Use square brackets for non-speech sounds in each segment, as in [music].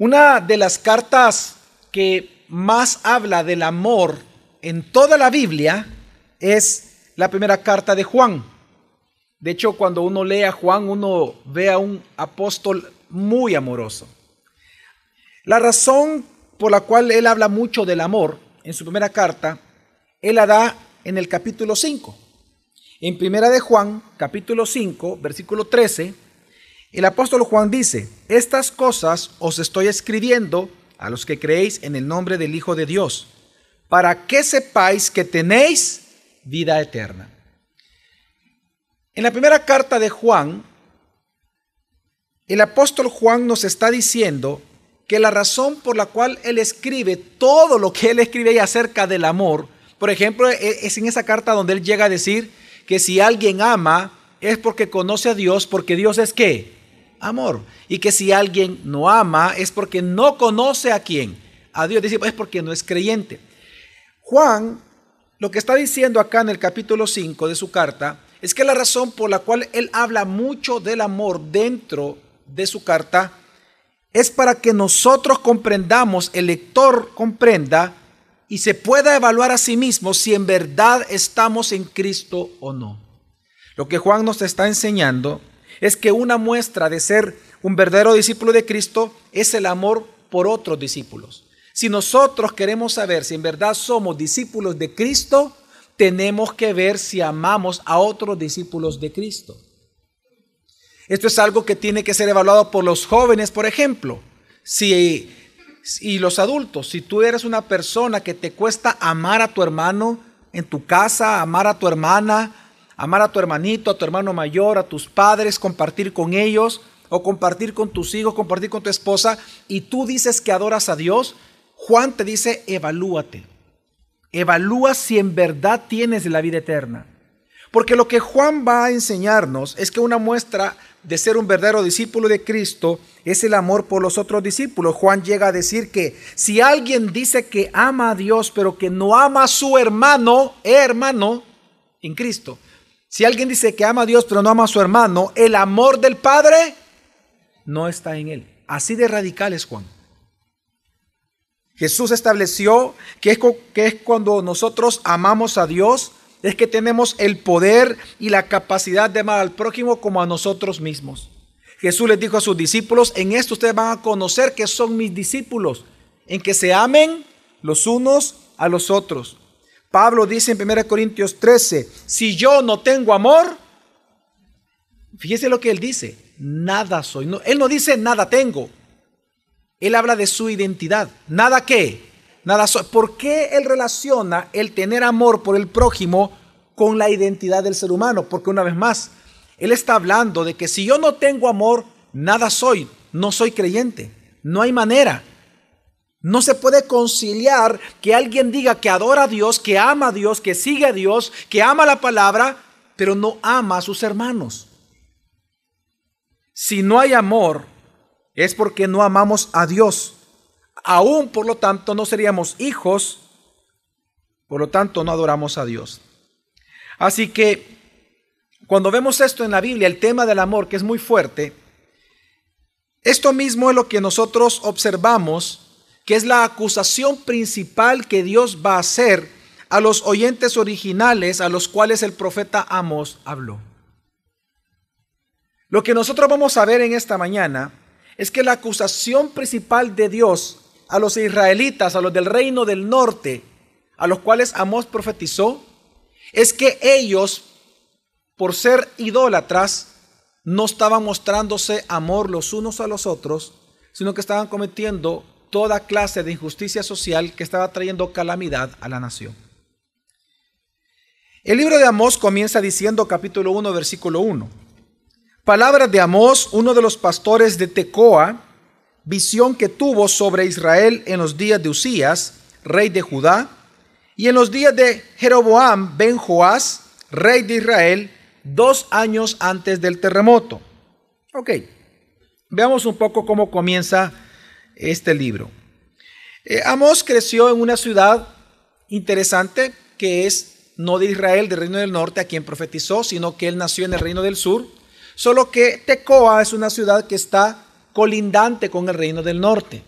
Una de las cartas que más habla del amor en toda la Biblia es la primera carta de Juan. De hecho, cuando uno lee a Juan, uno ve a un apóstol muy amoroso. La razón por la cual él habla mucho del amor en su primera carta, él la da en el capítulo 5. En primera de Juan, capítulo 5, versículo 13, el apóstol Juan dice, estas cosas os estoy escribiendo a los que creéis en el nombre del Hijo de Dios, para que sepáis que tenéis vida eterna. En la primera carta de Juan, el apóstol Juan nos está diciendo que la razón por la cual él escribe todo lo que él escribe acerca del amor, por ejemplo, e-, es en esa carta donde él llega a decir que si alguien ama es porque conoce a Dios, porque Dios es qué? Amor. Y que si alguien no ama es porque no conoce a quién. A Dios dice, es porque no es creyente. Juan, lo que está diciendo acá en el capítulo 5 de su carta, es que la razón por la cual él habla mucho del amor dentro de su carta es para que nosotros comprendamos, el lector comprenda y se pueda evaluar a sí mismo si en verdad estamos en Cristo o no. Lo que Juan nos está enseñando es que una muestra de ser un verdadero discípulo de Cristo es el amor por otros discípulos. Si nosotros queremos saber si en verdad somos discípulos de Cristo, tenemos que ver si amamos a otros discípulos de Cristo. Esto es algo que tiene que ser evaluado por los jóvenes, por ejemplo. Si, y los adultos, si tú eres una persona que te cuesta amar a tu hermano en tu casa, amar a tu hermana, amar a tu hermanito, a tu hermano mayor, a tus padres, compartir con ellos o compartir con tus hijos, compartir con tu esposa, y tú dices que adoras a Dios, Juan te dice, evalúate. Evalúa si en verdad tienes la vida eterna. Porque lo que Juan va a enseñarnos es que una muestra de ser un verdadero discípulo de Cristo es el amor por los otros discípulos. Juan llega a decir que si alguien dice que ama a Dios pero que no ama a su hermano, hermano, en Cristo, si alguien dice que ama a Dios pero no ama a su hermano, el amor del Padre no está en él. Así de radical es Juan. Jesús estableció que es, cuando nosotros amamos a Dios, es que tenemos el poder y la capacidad de amar al prójimo como a nosotros mismos. Jesús les dijo a sus discípulos, en esto ustedes van a conocer que son mis discípulos, en que se amen los unos a los otros. Pablo dice en 1 Corintios 13, si yo no tengo amor, fíjese lo que él dice, nada soy. él no dice nada tengo. Él habla de su identidad. ¿Nada qué? Nada. ¿Por qué él relaciona el tener amor por el prójimo con la identidad del ser humano? Porque una vez más, él está hablando de que si yo no tengo amor, nada soy. No soy creyente. No hay manera. No se puede conciliar que alguien diga que adora a Dios, que ama a Dios, que sigue a Dios, que ama la palabra, pero no ama a sus hermanos. Si no hay amor, es porque no amamos a Dios. Aún, por lo tanto, no seríamos hijos, por lo tanto, no adoramos a Dios. Así que, cuando vemos esto en la Biblia, el tema del amor, que es muy fuerte, esto mismo es lo que nosotros observamos que es la acusación principal que Dios va a hacer a los oyentes originales a los cuales el profeta Amos habló. Lo que nosotros vamos a ver en esta mañana es que la acusación principal de Dios a los israelitas, a los del reino del norte, a los cuales Amos profetizó, es que ellos, por ser idólatras, no estaban mostrándose amor los unos a los otros, sino que estaban cometiendo toda clase de injusticia social que estaba trayendo calamidad a la nación. El libro de Amós comienza diciendo capítulo 1 versículo 1. Palabras de Amós, uno de los pastores de Tecoa, visión que tuvo sobre Israel en los días de Usías, rey de Judá, y en los días de Jeroboam ben Joás, rey de Israel, dos años antes del terremoto. Ok, veamos un poco cómo comienza este libro. Eh, Amós creció en una ciudad interesante que es no de Israel, del reino del norte, a quien profetizó, sino que él nació en el reino del sur. Solo que Tecoa es una ciudad que está colindante con el reino del norte.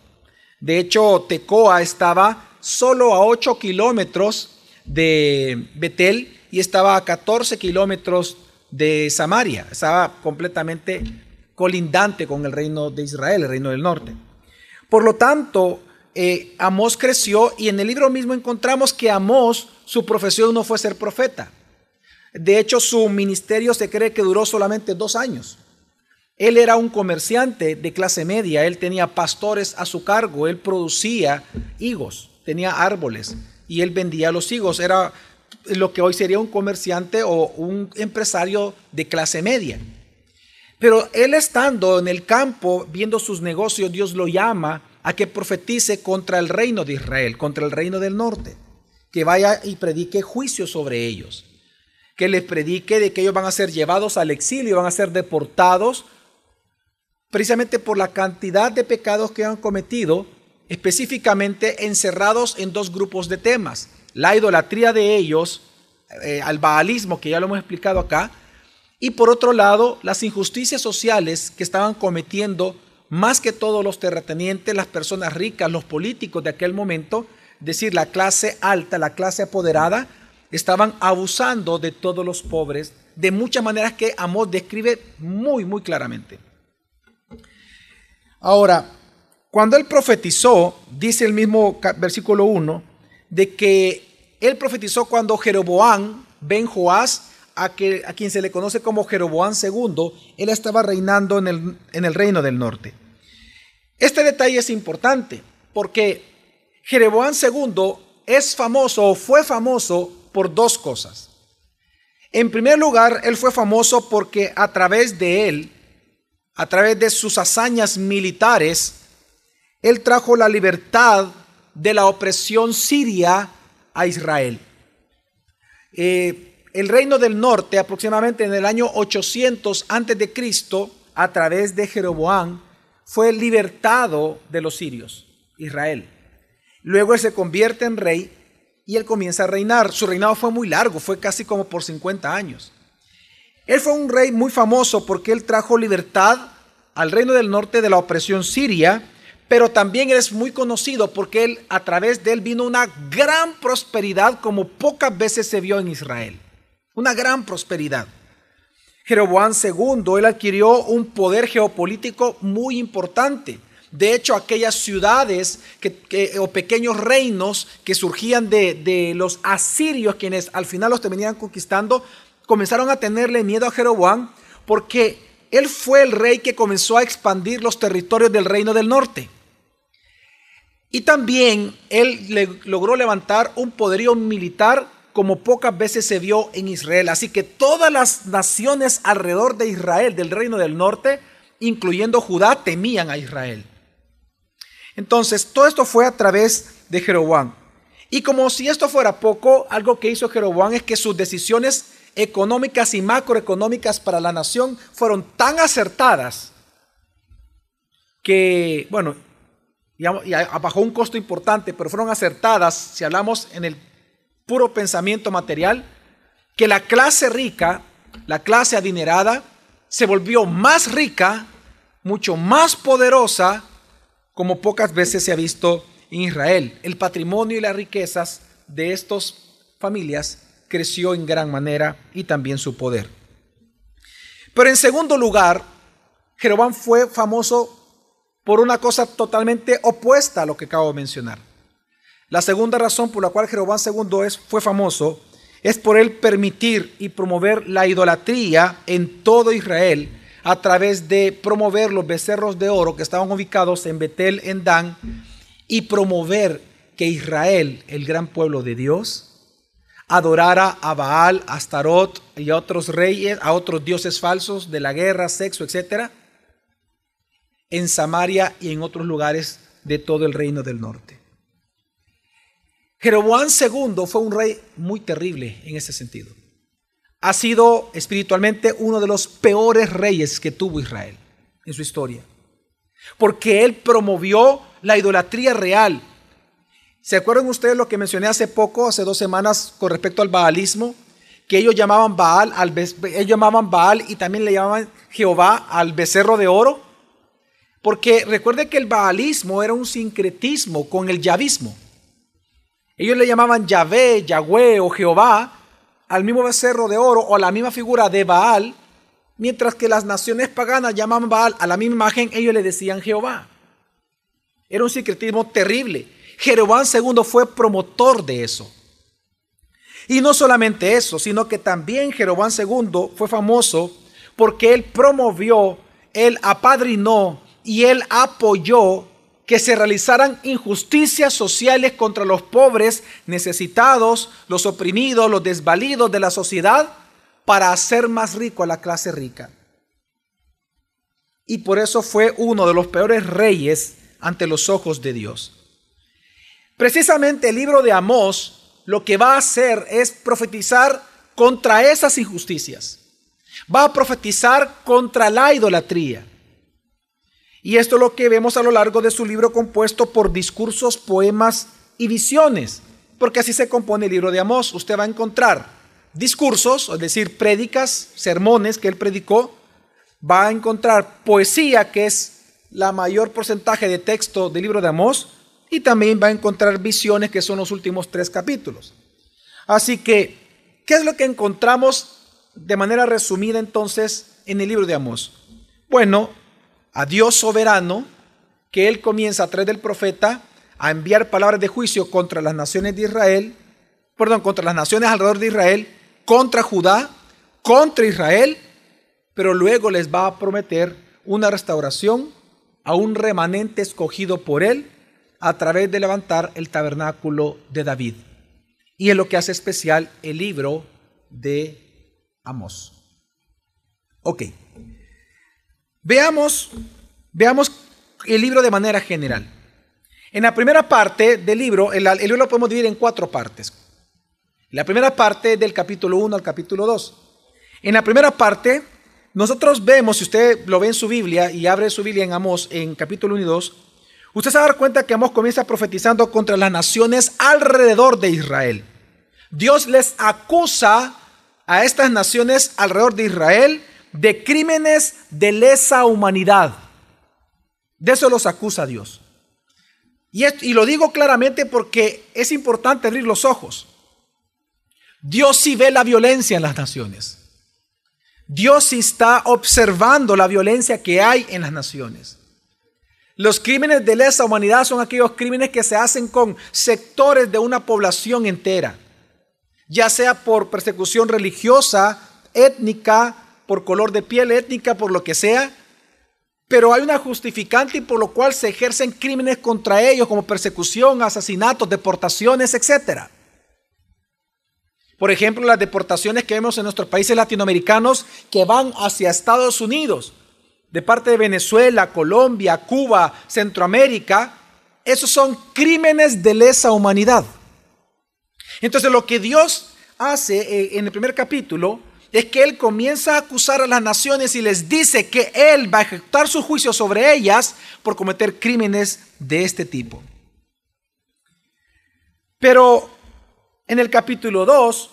De hecho, Tecoa estaba solo a 8 kilómetros de Betel y estaba a 14 kilómetros de Samaria. Estaba completamente colindante con el reino de Israel, el reino del norte. Por lo tanto, eh, Amós creció y en el libro mismo encontramos que Amós, su profesión no fue ser profeta. De hecho, su ministerio se cree que duró solamente dos años. Él era un comerciante de clase media, él tenía pastores a su cargo, él producía higos, tenía árboles y él vendía los higos. Era lo que hoy sería un comerciante o un empresario de clase media. Pero él estando en el campo, viendo sus negocios, Dios lo llama a que profetice contra el reino de Israel, contra el reino del norte, que vaya y predique juicio sobre ellos, que les predique de que ellos van a ser llevados al exilio, van a ser deportados, precisamente por la cantidad de pecados que han cometido, específicamente encerrados en dos grupos de temas, la idolatría de ellos, eh, al baalismo, que ya lo hemos explicado acá, y por otro lado, las injusticias sociales que estaban cometiendo más que todos los terratenientes, las personas ricas, los políticos de aquel momento, es decir, la clase alta, la clase apoderada, estaban abusando de todos los pobres de muchas maneras que Amós describe muy, muy claramente. Ahora, cuando él profetizó, dice el mismo versículo 1, de que él profetizó cuando Jeroboam, Ben Joás, a, que, a quien se le conoce como Jeroboam II, él estaba reinando en el, en el reino del norte. Este detalle es importante porque Jeroboam II es famoso o fue famoso por dos cosas. En primer lugar, él fue famoso porque a través de él, a través de sus hazañas militares, él trajo la libertad de la opresión siria a Israel. Eh, el reino del norte, aproximadamente en el año 800 antes de Cristo, a través de Jeroboam, fue libertado de los sirios, Israel. Luego él se convierte en rey y él comienza a reinar. Su reinado fue muy largo, fue casi como por 50 años. Él fue un rey muy famoso porque él trajo libertad al reino del norte de la opresión siria, pero también es muy conocido porque él a través de él vino una gran prosperidad como pocas veces se vio en Israel una gran prosperidad. Jeroboam II, él adquirió un poder geopolítico muy importante. De hecho, aquellas ciudades que, o pequeños reinos que surgían de, de, los asirios, quienes al final los terminaban conquistando, comenzaron a tenerle miedo a Jeroboam porque él fue el rey que comenzó a expandir los territorios del reino del norte. Y también él le, logró levantar un poderío militar como pocas veces se vio en Israel. Así que todas las naciones alrededor de Israel, del reino del norte, incluyendo Judá, temían a Israel. Entonces, todo esto fue a través de Jeroboam. Y como si esto fuera poco, algo que hizo Jeroboam es que sus decisiones económicas y macroeconómicas para la nación fueron tan acertadas que, bueno, y bajo un costo importante, pero fueron acertadas, si hablamos en el puro pensamiento material, que la clase rica, la clase adinerada, se volvió más rica, mucho más poderosa, como pocas veces se ha visto en Israel. El patrimonio y las riquezas de estas familias creció en gran manera y también su poder. Pero en segundo lugar, Jeroboam fue famoso por una cosa totalmente opuesta a lo que acabo de mencionar. La segunda razón por la cual Jeroboam II es, fue famoso es por él permitir y promover la idolatría en todo Israel a través de promover los becerros de oro que estaban ubicados en Betel, en Dan, y promover que Israel, el gran pueblo de Dios, adorara a Baal, a Astarot y a otros reyes, a otros dioses falsos de la guerra, sexo, etc., en Samaria y en otros lugares de todo el reino del norte. Jeroboam II fue un rey muy terrible en ese sentido. Ha sido espiritualmente uno de los peores reyes que tuvo Israel en su historia. Porque él promovió la idolatría real. ¿Se acuerdan ustedes lo que mencioné hace poco, hace dos semanas, con respecto al baalismo? Que ellos llamaban Baal, al, ellos llamaban Baal y también le llamaban Jehová al becerro de oro. Porque recuerde que el baalismo era un sincretismo con el yavismo. Ellos le llamaban Yahvé, Yahweh o Jehová al mismo becerro de oro o a la misma figura de Baal, mientras que las naciones paganas llamaban Baal a la misma imagen, ellos le decían Jehová. Era un sincretismo terrible. Jeroboam II fue promotor de eso. Y no solamente eso, sino que también Jeroboam II fue famoso porque él promovió, él apadrinó y él apoyó que se realizaran injusticias sociales contra los pobres, necesitados, los oprimidos, los desvalidos de la sociedad, para hacer más rico a la clase rica. Y por eso fue uno de los peores reyes ante los ojos de Dios. Precisamente el libro de Amós lo que va a hacer es profetizar contra esas injusticias. Va a profetizar contra la idolatría. Y esto es lo que vemos a lo largo de su libro compuesto por discursos, poemas y visiones, porque así se compone el libro de Amós. Usted va a encontrar discursos, es decir, prédicas, sermones que él predicó, va a encontrar poesía, que es la mayor porcentaje de texto del libro de Amós, y también va a encontrar visiones, que son los últimos tres capítulos. Así que, ¿qué es lo que encontramos de manera resumida entonces en el libro de Amós? Bueno, a Dios soberano, que Él comienza a través del profeta a enviar palabras de juicio contra las naciones de Israel, perdón, contra las naciones alrededor de Israel, contra Judá, contra Israel, pero luego les va a prometer una restauración a un remanente escogido por Él a través de levantar el tabernáculo de David. Y es lo que hace especial el libro de Amós. Ok. Veamos, veamos el libro de manera general. En la primera parte del libro, el, libro lo podemos dividir en cuatro partes. La primera parte del capítulo 1 al capítulo 2. En la primera parte, nosotros vemos, si usted lo ve en su Biblia y abre su Biblia en Amós, en capítulo 1 y 2, usted se va a dar cuenta que Amós comienza profetizando contra las naciones alrededor de Israel. Dios les acusa a estas naciones alrededor de Israel de crímenes de lesa humanidad. De eso los acusa Dios. Y, lo digo claramente porque es importante abrir los ojos. Dios sí ve la violencia en las naciones. Dios sí está observando la violencia que hay en las naciones. Los crímenes de lesa humanidad son aquellos crímenes que se hacen con sectores de una población entera, ya sea por persecución religiosa, étnica, por color de piel étnica, por lo que sea, pero hay una justificante y por lo cual se ejercen crímenes contra ellos como persecución, asesinatos, deportaciones, etc. Por ejemplo, las deportaciones que vemos en nuestros países latinoamericanos que van hacia Estados Unidos, de parte de Venezuela, Colombia, Cuba, Centroamérica, esos son crímenes de lesa humanidad. Entonces lo que Dios hace eh, en el primer capítulo es que Él comienza a acusar a las naciones y les dice que Él va a ejecutar su juicio sobre ellas por cometer crímenes de este tipo. Pero en el capítulo 2,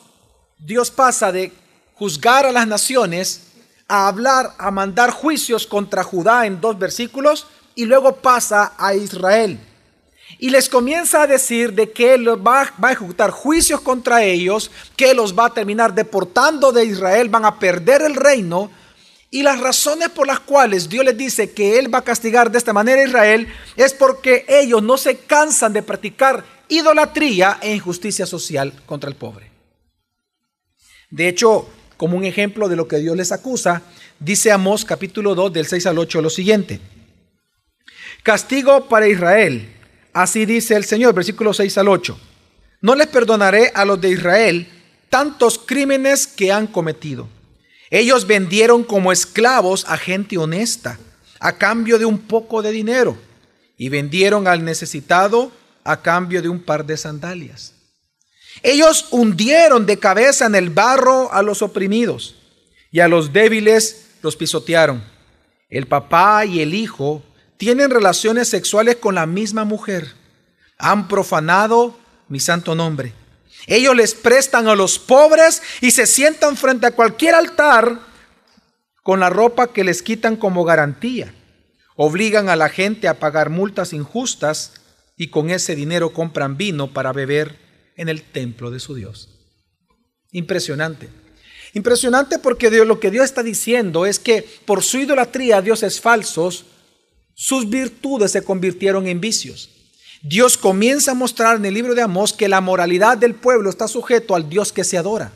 Dios pasa de juzgar a las naciones a hablar, a mandar juicios contra Judá en dos versículos y luego pasa a Israel. Y les comienza a decir de que Él va, a ejecutar juicios contra ellos, que los va a terminar deportando de Israel, van a perder el reino. Y las razones por las cuales Dios les dice que Él va a castigar de esta manera a Israel es porque ellos no se cansan de practicar idolatría e injusticia social contra el pobre. De hecho, como un ejemplo de lo que Dios les acusa, dice Amós capítulo 2 del 6 al 8 lo siguiente. Castigo para Israel Así dice el Señor, versículo 6 al 8. No les perdonaré a los de Israel tantos crímenes que han cometido. Ellos vendieron como esclavos a gente honesta a cambio de un poco de dinero y vendieron al necesitado a cambio de un par de sandalias. Ellos hundieron de cabeza en el barro a los oprimidos y a los débiles los pisotearon. El papá y el hijo tienen relaciones sexuales con la misma mujer. Han profanado mi santo nombre. Ellos les prestan a los pobres y se sientan frente a cualquier altar con la ropa que les quitan como garantía. obligan a la gente a pagar multas injustas y con ese dinero compran vino para beber en el templo de su Dios. Impresionante. Impresionante porque lo que Dios está diciendo es que por su idolatría dioses falsos, sus virtudes se convirtieron en vicios. Dios comienza a mostrar en el libro de Amós que la moralidad del pueblo está sujeto al Dios que se adora.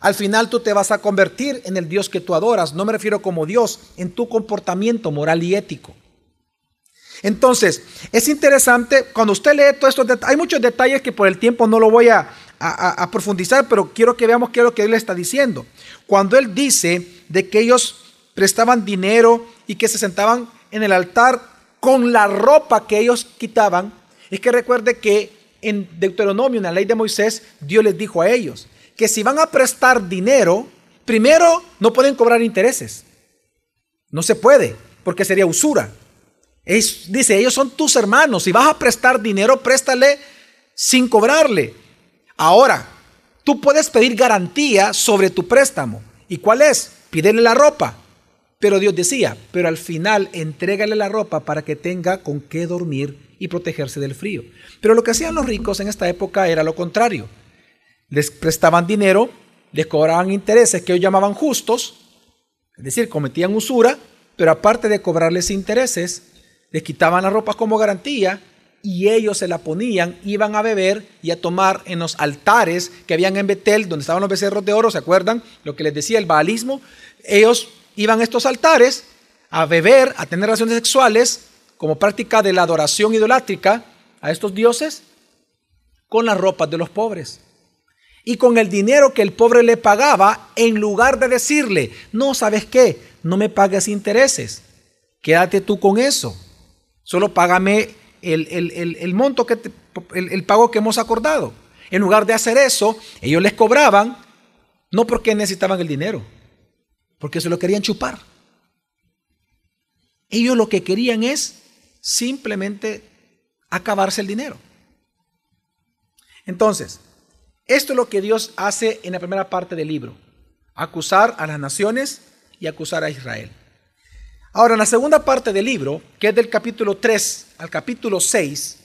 Al final tú te vas a convertir en el Dios que tú adoras. No me refiero como Dios, en tu comportamiento moral y ético. Entonces, es interesante, cuando usted lee todos estos detalles, hay muchos detalles que por el tiempo no lo voy a, a, profundizar, pero quiero que veamos qué es lo que él está diciendo. Cuando él dice de que ellos prestaban dinero y que se sentaban en el altar con la ropa que ellos quitaban, es que recuerde que en Deuteronomio, en la ley de Moisés, Dios les dijo a ellos que si van a prestar dinero, primero no pueden cobrar intereses. No se puede, porque sería usura. dice, ellos son tus hermanos. Si vas a prestar dinero, préstale sin cobrarle. Ahora, tú puedes pedir garantía sobre tu préstamo. ¿Y cuál es? Pídele la ropa. Pero Dios decía, pero al final entrégale la ropa para que tenga con qué dormir y protegerse del frío. Pero lo que hacían los ricos en esta época era lo contrario. Les prestaban dinero, les cobraban intereses que ellos llamaban justos, es decir, cometían usura, pero aparte de cobrarles intereses, les quitaban la ropa como garantía y ellos se la ponían, iban a beber y a tomar en los altares que habían en Betel, donde estaban los becerros de oro, ¿se acuerdan? Lo que les decía el baalismo. Ellos iban a estos altares a beber, a tener relaciones sexuales como práctica de la adoración idolátrica a estos dioses con las ropas de los pobres. Y con el dinero que el pobre le pagaba, en lugar de decirle, no, ¿sabes qué? No me pagues intereses, quédate tú con eso, solo págame el, monto, que el, pago que hemos acordado. En lugar de hacer eso, ellos les cobraban, no porque necesitaban el dinero, porque se lo querían chupar. Ellos lo que querían es simplemente acabarse el dinero. Entonces, esto es lo que Dios hace en la primera parte del libro. Acusar a las naciones y acusar a Israel. Ahora, en la segunda parte del libro, que es del capítulo 3 al capítulo 6,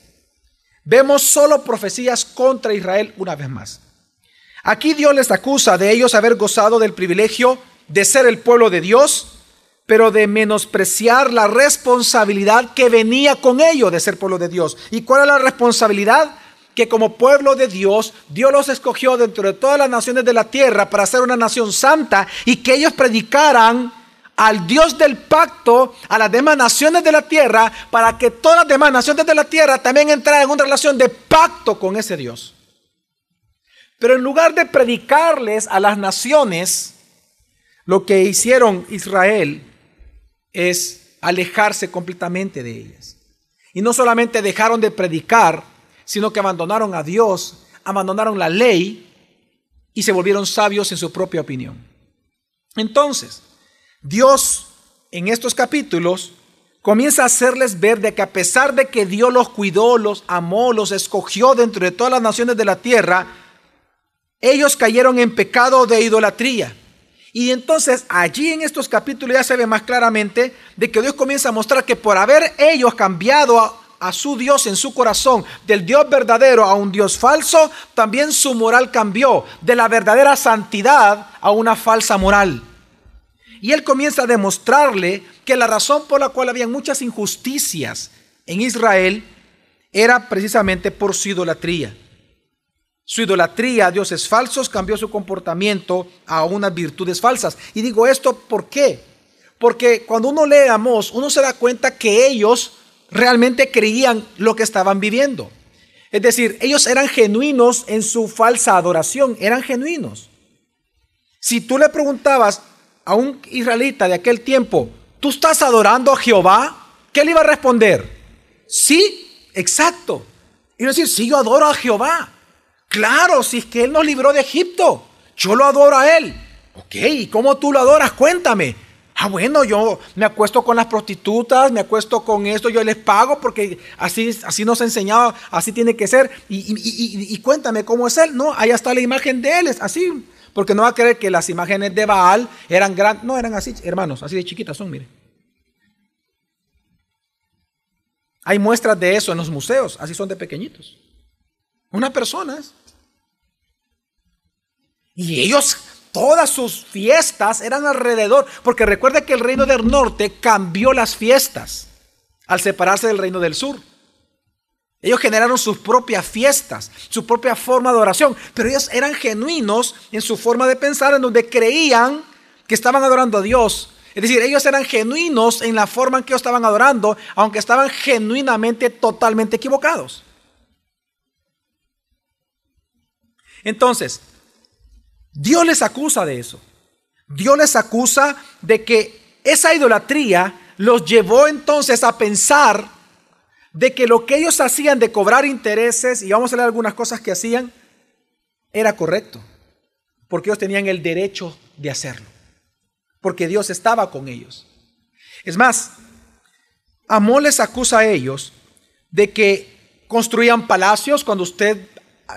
vemos solo profecías contra Israel una vez más. Aquí Dios les acusa de ellos haber gozado del privilegio de ser el pueblo de Dios, pero de menospreciar la responsabilidad que venía con ello de ser pueblo de Dios. ¿Y cuál es la responsabilidad? Que como pueblo de Dios, Dios los escogió dentro de todas las naciones de la tierra para ser una nación santa y que ellos predicaran al Dios del pacto, a las demás naciones de la tierra, para que todas las demás naciones de la tierra también entraran en una relación de pacto con ese Dios. Pero en lugar de predicarles a las naciones, lo que hicieron Israel es alejarse completamente de ellas. Y no solamente dejaron de predicar, sino que abandonaron a Dios, abandonaron la ley y se volvieron sabios en su propia opinión. Entonces, Dios en estos capítulos comienza a hacerles ver de que a pesar de que Dios los cuidó, los amó, los escogió dentro de todas las naciones de la tierra, ellos cayeron en pecado de idolatría. Y entonces allí en estos capítulos ya se ve más claramente de que Dios comienza a mostrar que por haber ellos cambiado a, a, su Dios en su corazón, del Dios verdadero a un Dios falso, también su moral cambió, de la verdadera santidad a una falsa moral. Y él comienza a demostrarle que la razón por la cual había muchas injusticias en Israel era precisamente por su idolatría. Su idolatría a dioses falsos cambió su comportamiento a unas virtudes falsas. Y digo esto ¿por qué? Porque cuando uno lee Amós, uno se da cuenta que ellos realmente creían lo que estaban viviendo. Es decir, ellos eran genuinos en su falsa adoración, eran genuinos. Si tú le preguntabas, a un israelita de aquel tiempo, ¿tú estás adorando a Jehová? ¿Qué le iba a responder? Sí, exacto. Y decir, sí, yo adoro a Jehová. Claro, si es que Él nos libró de Egipto, yo lo adoro a Él. Ok, ¿y cómo tú lo adoras? Cuéntame. Ah, bueno, yo me acuesto con las prostitutas, me acuesto con esto, yo les pago porque así, así nos ha enseñado, así tiene que ser. Y, cuéntame cómo es Él. No, allá está la imagen de Él, es así. Porque no va a creer que las imágenes de Baal eran grandes. No, eran así, hermanos, así de chiquitas son, mire. Hay muestras de eso en los museos, así son de pequeñitos. Unas personas. Y ellos, todas sus fiestas eran alrededor, porque recuerda que el reino del norte cambió las fiestas al separarse del reino del sur. Ellos generaron sus propias fiestas, su propia forma de oración, pero ellos eran genuinos en su forma de pensar, en donde creían que estaban adorando a Dios. Es decir, ellos eran genuinos en la forma en que ellos estaban adorando, aunque estaban genuinamente totalmente equivocados. Entonces, Dios les acusa de eso. Dios les acusa de que esa idolatría los llevó entonces a pensar de que lo que ellos hacían de cobrar intereses, y vamos a leer algunas cosas que hacían, era correcto, porque ellos tenían el derecho de hacerlo, porque Dios estaba con ellos. Es más, Amón les acusa a ellos de que construían palacios. Cuando usted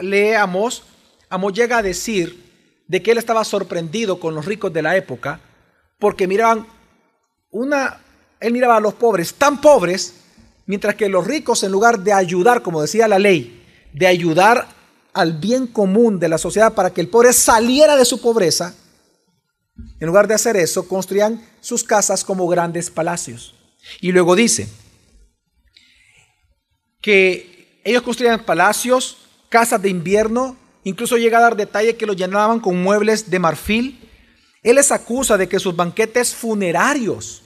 lee Amós, Amós llega a decir de que él estaba sorprendido con los ricos de la época, porque miraban una, él miraba a los pobres tan pobres Mientras que los ricos, en lugar de ayudar, como decía la ley, de ayudar al bien común de la sociedad para que el pobre saliera de su pobreza, en lugar de hacer eso, construían sus casas como grandes palacios. Y luego dice que ellos construían palacios, casas de invierno, incluso llega a dar detalle que los llenaban con muebles de marfil. Él les acusa de que sus banquetes funerarios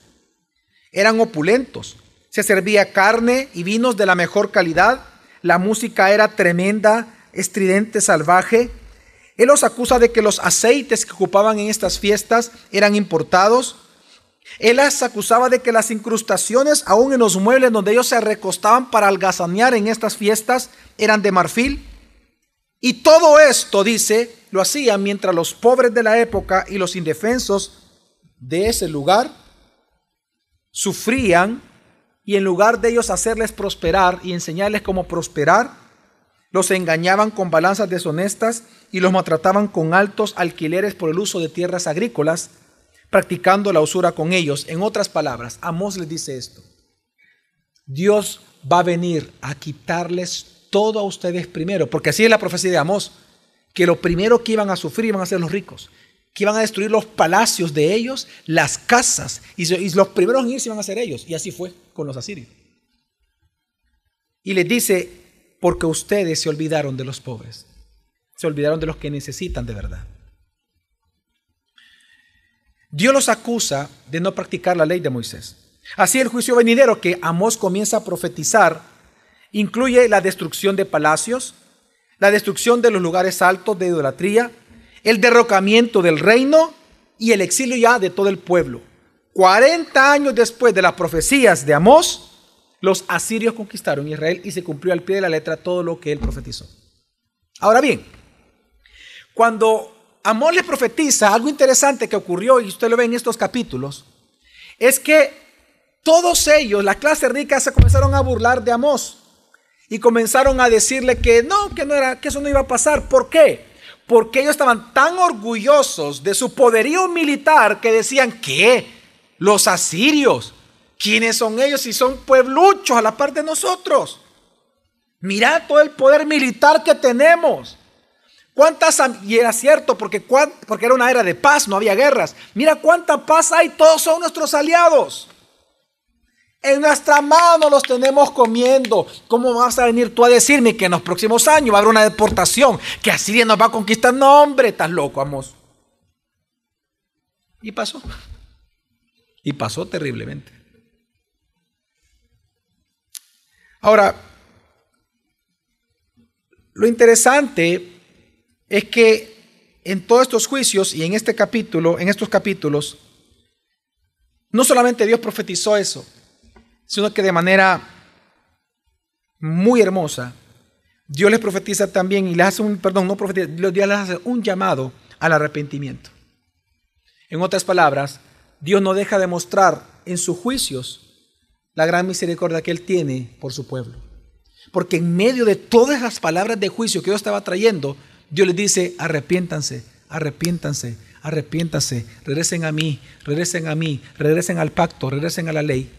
eran opulentos se servía carne y vinos de la mejor calidad, la música era tremenda, estridente, salvaje. Él los acusa de que los aceites que ocupaban en estas fiestas eran importados. Él las acusaba de que las incrustaciones, aún en los muebles donde ellos se recostaban para algazanear en estas fiestas, eran de marfil. Y todo esto, dice, lo hacían mientras los pobres de la época y los indefensos de ese lugar sufrían y en lugar de ellos hacerles prosperar y enseñarles cómo prosperar, los engañaban con balanzas deshonestas y los maltrataban con altos alquileres por el uso de tierras agrícolas, practicando la usura con ellos. En otras palabras, Amós les dice esto. Dios va a venir a quitarles todo a ustedes primero, porque así es la profecía de Amós, que lo primero que iban a sufrir iban a ser los ricos que iban a destruir los palacios de ellos, las casas, y, los primeros en irse iban a ser ellos. Y así fue con los asirios. Y les dice, porque ustedes se olvidaron de los pobres, se olvidaron de los que necesitan de verdad. Dios los acusa de no practicar la ley de Moisés. Así el juicio venidero que Amós comienza a profetizar incluye la destrucción de palacios, la destrucción de los lugares altos de idolatría, el derrocamiento del reino y el exilio ya de todo el pueblo. 40 años después de las profecías de Amós, los asirios conquistaron Israel y se cumplió al pie de la letra todo lo que él profetizó. Ahora bien, cuando Amós le profetiza, algo interesante que ocurrió, y usted lo ve en estos capítulos, es que todos ellos, la clase rica, se comenzaron a burlar de Amós y comenzaron a decirle que no, que no era, que eso no iba a pasar. ¿Por qué? porque ellos estaban tan orgullosos de su poderío militar que decían que los asirios, ¿quiénes son ellos si son puebluchos a la par de nosotros? Mirad todo el poder militar que tenemos. ¿Cuántas, y era cierto, porque era una era de paz, no había guerras. Mira cuánta paz hay, todos son nuestros aliados. En nuestra mano los tenemos comiendo. ¿Cómo vas a venir tú a decirme que en los próximos años va a haber una deportación? Que Asiria nos va a conquistar. No, hombre, estás loco, amos. Y pasó. Y pasó terriblemente. Ahora, lo interesante es que en todos estos juicios y en este capítulo, en estos capítulos, no solamente Dios profetizó eso, sino que de manera muy hermosa, Dios les profetiza también y les hace un, perdón, no profetiza, les hace un llamado al arrepentimiento. En otras palabras, Dios no deja de mostrar en sus juicios la gran misericordia que Él tiene por su pueblo. Porque en medio de todas las palabras de juicio que Dios estaba trayendo, Dios les dice, arrepiéntanse, arrepiéntanse, arrepiéntanse, regresen a mí, regresen a mí, regresen al pacto, regresen a la ley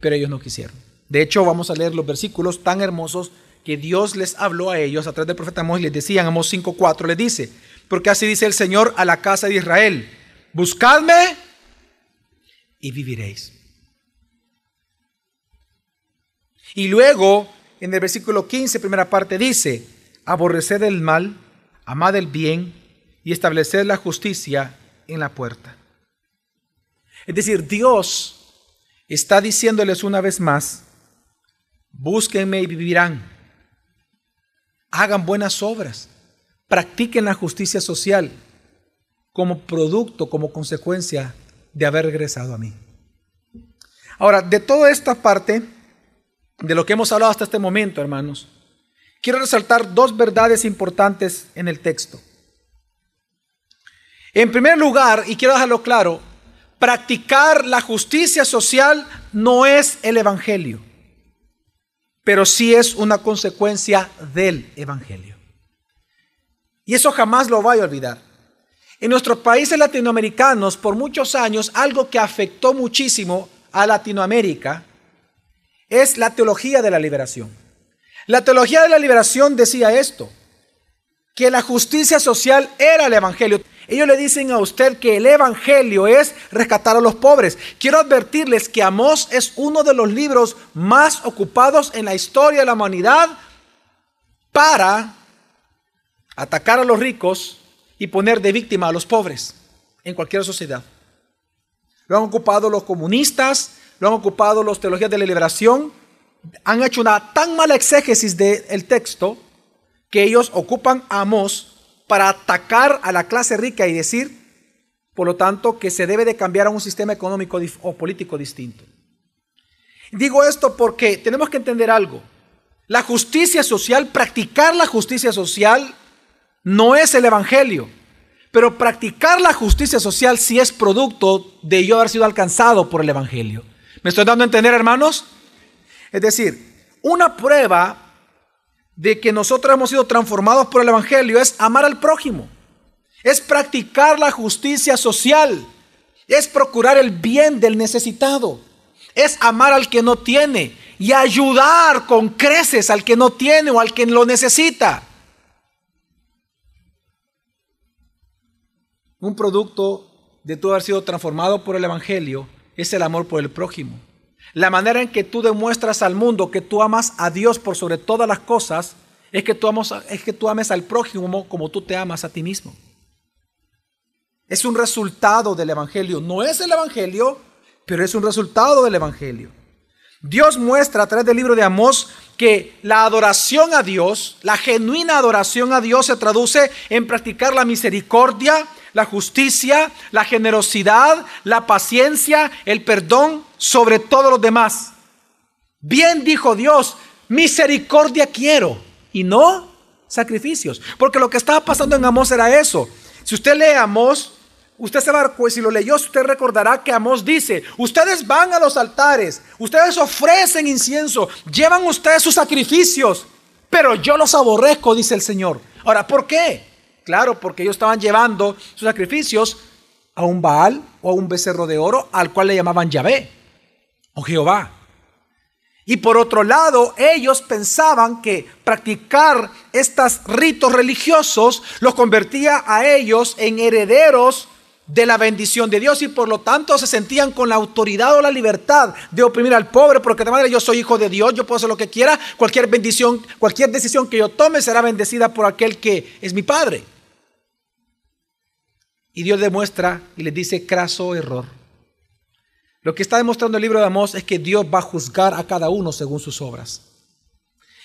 pero ellos no quisieron. De hecho, vamos a leer los versículos tan hermosos que Dios les habló a ellos a través del profeta Amós y les decían, Amós 5.4 les dice, porque así dice el Señor a la casa de Israel, buscadme y viviréis. Y luego, en el versículo 15, primera parte, dice, aborrecer el mal, amad el bien y establecer la justicia en la puerta. Es decir, Dios está diciéndoles una vez más, búsquenme y vivirán, hagan buenas obras, practiquen la justicia social como producto, como consecuencia de haber regresado a mí. Ahora, de toda esta parte, de lo que hemos hablado hasta este momento, hermanos, quiero resaltar dos verdades importantes en el texto. En primer lugar, y quiero dejarlo claro, practicar la justicia social no es el Evangelio, pero sí es una consecuencia del Evangelio. Y eso jamás lo voy a olvidar. En nuestros países latinoamericanos, por muchos años, algo que afectó muchísimo a Latinoamérica es la teología de la liberación. La teología de la liberación decía esto, que la justicia social era el Evangelio. Ellos le dicen a usted que el Evangelio es rescatar a los pobres. Quiero advertirles que Amós es uno de los libros más ocupados en la historia de la humanidad para atacar a los ricos y poner de víctima a los pobres en cualquier sociedad. Lo han ocupado los comunistas, lo han ocupado los teologías de la liberación, han hecho una tan mala exégesis del texto que ellos ocupan a Amós para atacar a la clase rica y decir, por lo tanto, que se debe de cambiar a un sistema económico o político distinto. Digo esto porque tenemos que entender algo. La justicia social, practicar la justicia social, no es el Evangelio. Pero practicar la justicia social sí es producto de yo haber sido alcanzado por el Evangelio. ¿Me estoy dando a entender, hermanos? Es decir, una prueba de que nosotros hemos sido transformados por el Evangelio es amar al prójimo, es practicar la justicia social, es procurar el bien del necesitado, es amar al que no tiene y ayudar con creces al que no tiene o al que lo necesita. Un producto de tu haber sido transformado por el Evangelio es el amor por el prójimo. La manera en que tú demuestras al mundo que tú amas a Dios por sobre todas las cosas es que tú, amas, es que tú ames al prójimo como tú te amas a ti mismo. Es un resultado del Evangelio. No es el Evangelio, pero es un resultado del Evangelio. Dios muestra a través del libro de Amós que la adoración a Dios, la genuina adoración a Dios se traduce en practicar la misericordia, la justicia, la generosidad, la paciencia, el perdón sobre todos los demás. Bien dijo Dios, misericordia quiero y no sacrificios. Porque lo que estaba pasando en Amós era eso. Si usted lee Amós, usted se va, pues si lo leyó, usted recordará que Amós dice, ustedes van a los altares, ustedes ofrecen incienso, llevan ustedes sus sacrificios, pero yo los aborrezco, dice el Señor. Ahora, ¿por qué? Claro, porque ellos estaban llevando sus sacrificios a un Baal o a un becerro de oro al cual le llamaban Yahvé o Jehová. Y por otro lado, ellos pensaban que practicar estos ritos religiosos los convertía a ellos en herederos de la bendición de Dios y por lo tanto se sentían con la autoridad o la libertad de oprimir al pobre porque de manera yo soy hijo de Dios, yo puedo hacer lo que quiera, cualquier bendición, cualquier decisión que yo tome será bendecida por aquel que es mi Padre. Y Dios demuestra y les dice craso error. Lo que está demostrando el libro de Amós es que Dios va a juzgar a cada uno según sus obras.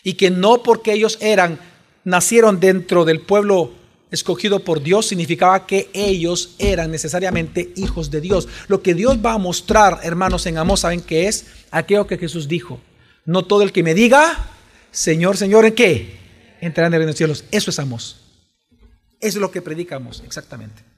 Y que no porque ellos eran, nacieron dentro del pueblo escogido por Dios, significaba que ellos eran necesariamente hijos de Dios. Lo que Dios va a mostrar, hermanos, en Amós, ¿saben qué es? Aquello que Jesús dijo. No todo el que me diga, Señor, Señor, ¿en qué? Entrarán en los cielos. Eso es Amós. Es lo que predicamos, exactamente.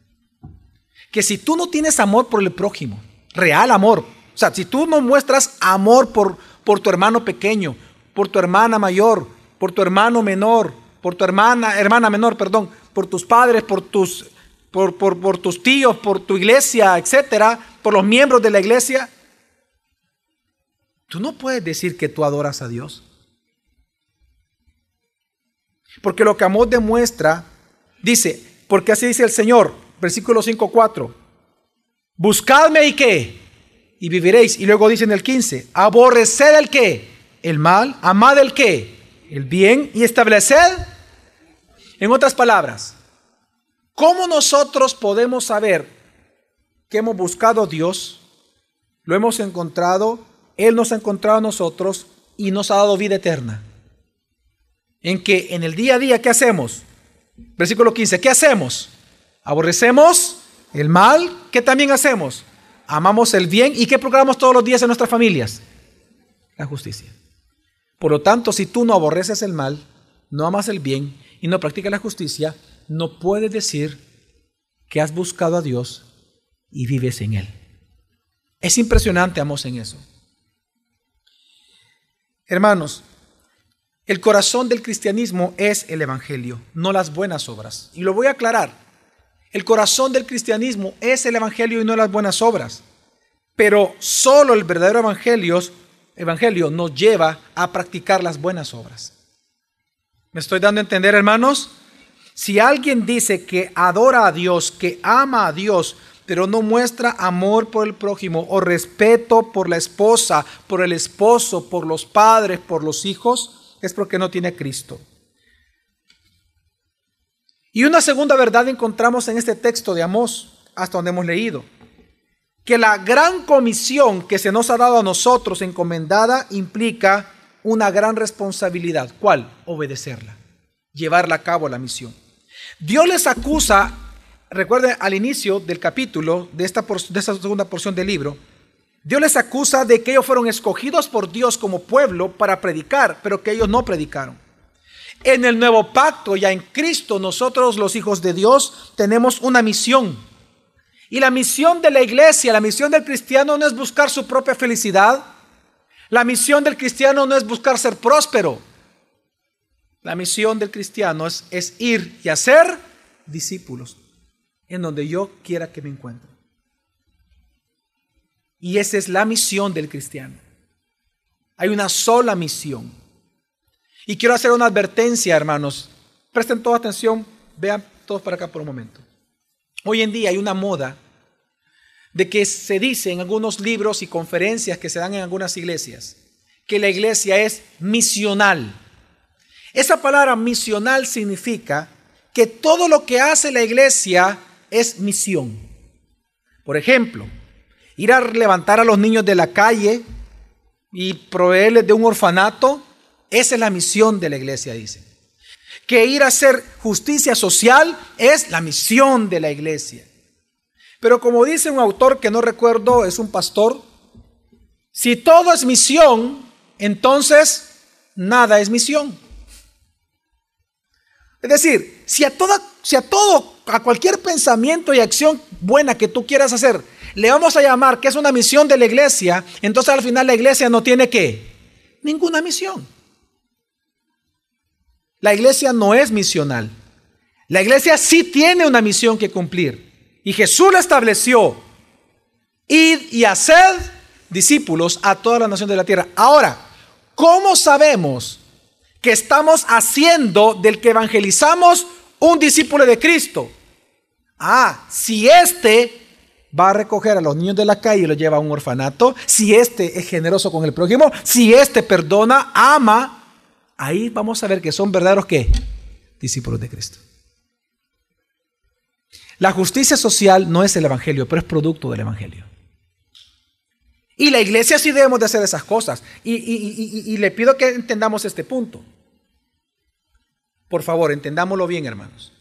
Que si tú no tienes amor por el prójimo, real amor. O sea, si tú no muestras amor por, por tu hermano pequeño, por tu hermana mayor, por tu hermano menor, por tu hermana, hermana menor, perdón, por tus padres, por tus, por, por, por tus tíos, por tu iglesia, etcétera, por los miembros de la iglesia, Tú no puedes decir que tú adoras a Dios. Porque lo que amor demuestra, dice, porque así dice el Señor, versículo 5.4, buscadme y qué, y viviréis. Y luego dice en el 15, aborreced el qué, el mal, amad el qué, el bien y estableced. En otras palabras, ¿cómo nosotros podemos saber que hemos buscado a Dios, lo hemos encontrado, Él nos ha encontrado a nosotros y nos ha dado vida eterna? En que en el día a día, ¿qué hacemos? Versículo 15, ¿qué hacemos? Aborrecemos el mal, ¿qué también hacemos? Amamos el bien y ¿qué procuramos todos los días en nuestras familias? La justicia. Por lo tanto, si tú no aborreces el mal, no amas el bien y no practicas la justicia, no puedes decir que has buscado a Dios y vives en Él. Es impresionante, amos, en eso. Hermanos, el corazón del cristianismo es el Evangelio, no las buenas obras. Y lo voy a aclarar. El corazón del cristianismo es el Evangelio y no las buenas obras. Pero solo el verdadero Evangelio, evangelio nos lleva a practicar las buenas obras. ¿Me estoy dando a entender, hermanos? Si alguien dice que adora a Dios, que ama a Dios, pero no muestra amor por el prójimo o respeto por la esposa, por el esposo, por los padres, por los hijos, es porque no tiene Cristo. Y una segunda verdad encontramos en este texto de Amós, hasta donde hemos leído, que la gran comisión que se nos ha dado a nosotros encomendada implica una gran responsabilidad. ¿Cuál? Obedecerla, llevarla a cabo la misión. Dios les acusa, recuerden al inicio del capítulo de esta, de esta segunda porción del libro, Dios les acusa de que ellos fueron escogidos por Dios como pueblo para predicar, pero que ellos no predicaron. En el nuevo pacto, ya en Cristo, nosotros los hijos de Dios tenemos una misión. Y la misión de la iglesia, la misión del cristiano no es buscar su propia felicidad. La misión del cristiano no es buscar ser próspero. La misión del cristiano es, es ir y hacer discípulos en donde yo quiera que me encuentre. Y esa es la misión del cristiano. Hay una sola misión. Y quiero hacer una advertencia, hermanos. Presten toda atención, vean todos para acá por un momento. Hoy en día hay una moda de que se dice en algunos libros y conferencias que se dan en algunas iglesias que la iglesia es misional. Esa palabra misional significa que todo lo que hace la iglesia es misión. Por ejemplo, ir a levantar a los niños de la calle y proveerles de un orfanato, esa es la misión de la iglesia, dice. Que ir a hacer justicia social es la misión de la iglesia. Pero como dice un autor que no recuerdo, es un pastor, si todo es misión, entonces nada es misión. Es decir, si a, toda, si a todo, a cualquier pensamiento y acción buena que tú quieras hacer, le vamos a llamar que es una misión de la iglesia, entonces al final la iglesia no tiene qué? Ninguna misión. La iglesia no es misional. La iglesia sí tiene una misión que cumplir. Y Jesús la estableció. Id y haced discípulos a toda la nación de la tierra. Ahora, ¿cómo sabemos que estamos haciendo del que evangelizamos un discípulo de Cristo? Ah, si este va a recoger a los niños de la calle y los lleva a un orfanato, si éste es generoso con el prójimo, si éste perdona, ama, ahí vamos a ver que son verdaderos ¿qué? discípulos de Cristo. La justicia social no es el Evangelio, pero es producto del Evangelio. Y la iglesia sí debemos de hacer esas cosas. Y, y le pido que entendamos este punto. Por favor, entendámoslo bien, hermanos.